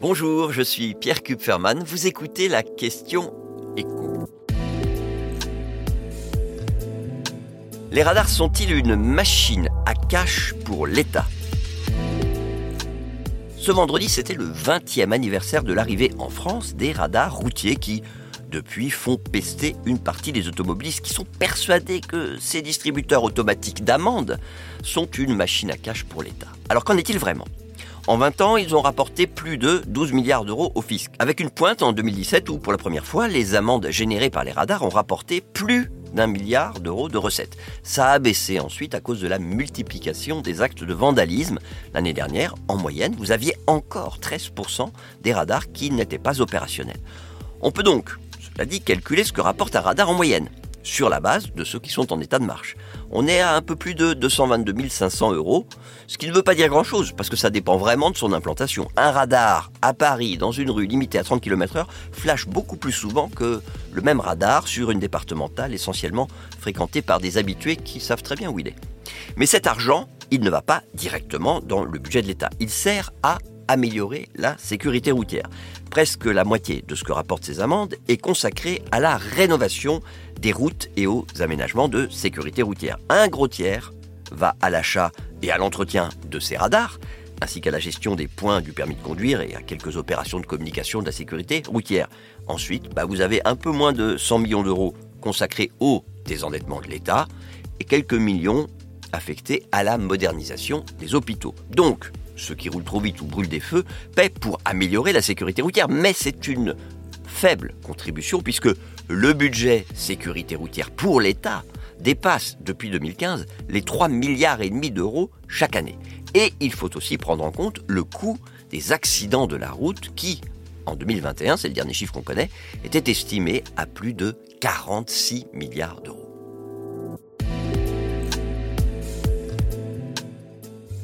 Bonjour, je suis Pierre Kupferman. Vous écoutez la question écho. Les radars sont-ils une machine à cash pour l'État? Ce vendredi, c'était le 20e anniversaire de l'arrivée en France des radars routiers qui, depuis, font pester une partie des automobilistes qui sont persuadés que ces distributeurs automatiques d'amendes sont une machine à cash pour l'État. Alors qu'en est-il vraiment? En 20 ans, ils ont rapporté plus de 12 milliards d'euros au fisc, avec une pointe en 2017 où, pour la première fois, les amendes générées par les radars ont rapporté plus d'un milliard d'euros de recettes. Ça a baissé ensuite à cause de la multiplication des actes de vandalisme. L'année dernière, en moyenne, vous aviez encore 13% des radars qui n'étaient pas opérationnels. On peut donc, cela dit, calculer ce que rapporte un radar en moyenne sur la base de ceux qui sont en état de marche. On est à un peu plus de 222 500 euros, ce qui ne veut pas dire grand-chose, parce que ça dépend vraiment de son implantation. Un radar à Paris, dans une rue limitée à 30 km/h, flash beaucoup plus souvent que le même radar sur une départementale essentiellement fréquentée par des habitués qui savent très bien où il est. Mais cet argent, il ne va pas directement dans le budget de l'État. Il sert à améliorer la sécurité routière. Presque la moitié de ce que rapportent ces amendes est consacrée à la rénovation des routes et aux aménagements de sécurité routière. Un gros tiers va à l'achat et à l'entretien de ces radars, ainsi qu'à la gestion des points du permis de conduire et à quelques opérations de communication de la sécurité routière. Ensuite, bah, vous avez un peu moins de 100 millions d'euros consacrés au désendettement de l'État et quelques millions affectés à la modernisation des hôpitaux. Donc, ceux qui roulent trop vite ou brûlent des feux paient pour améliorer la sécurité routière, mais c'est une faible contribution puisque le budget sécurité routière pour l'État dépasse depuis 2015 les 3 milliards et demi d'euros chaque année. Et il faut aussi prendre en compte le coût des accidents de la route qui, en 2021, c'est le dernier chiffre qu'on connaît, était estimé à plus de 46 milliards d'euros.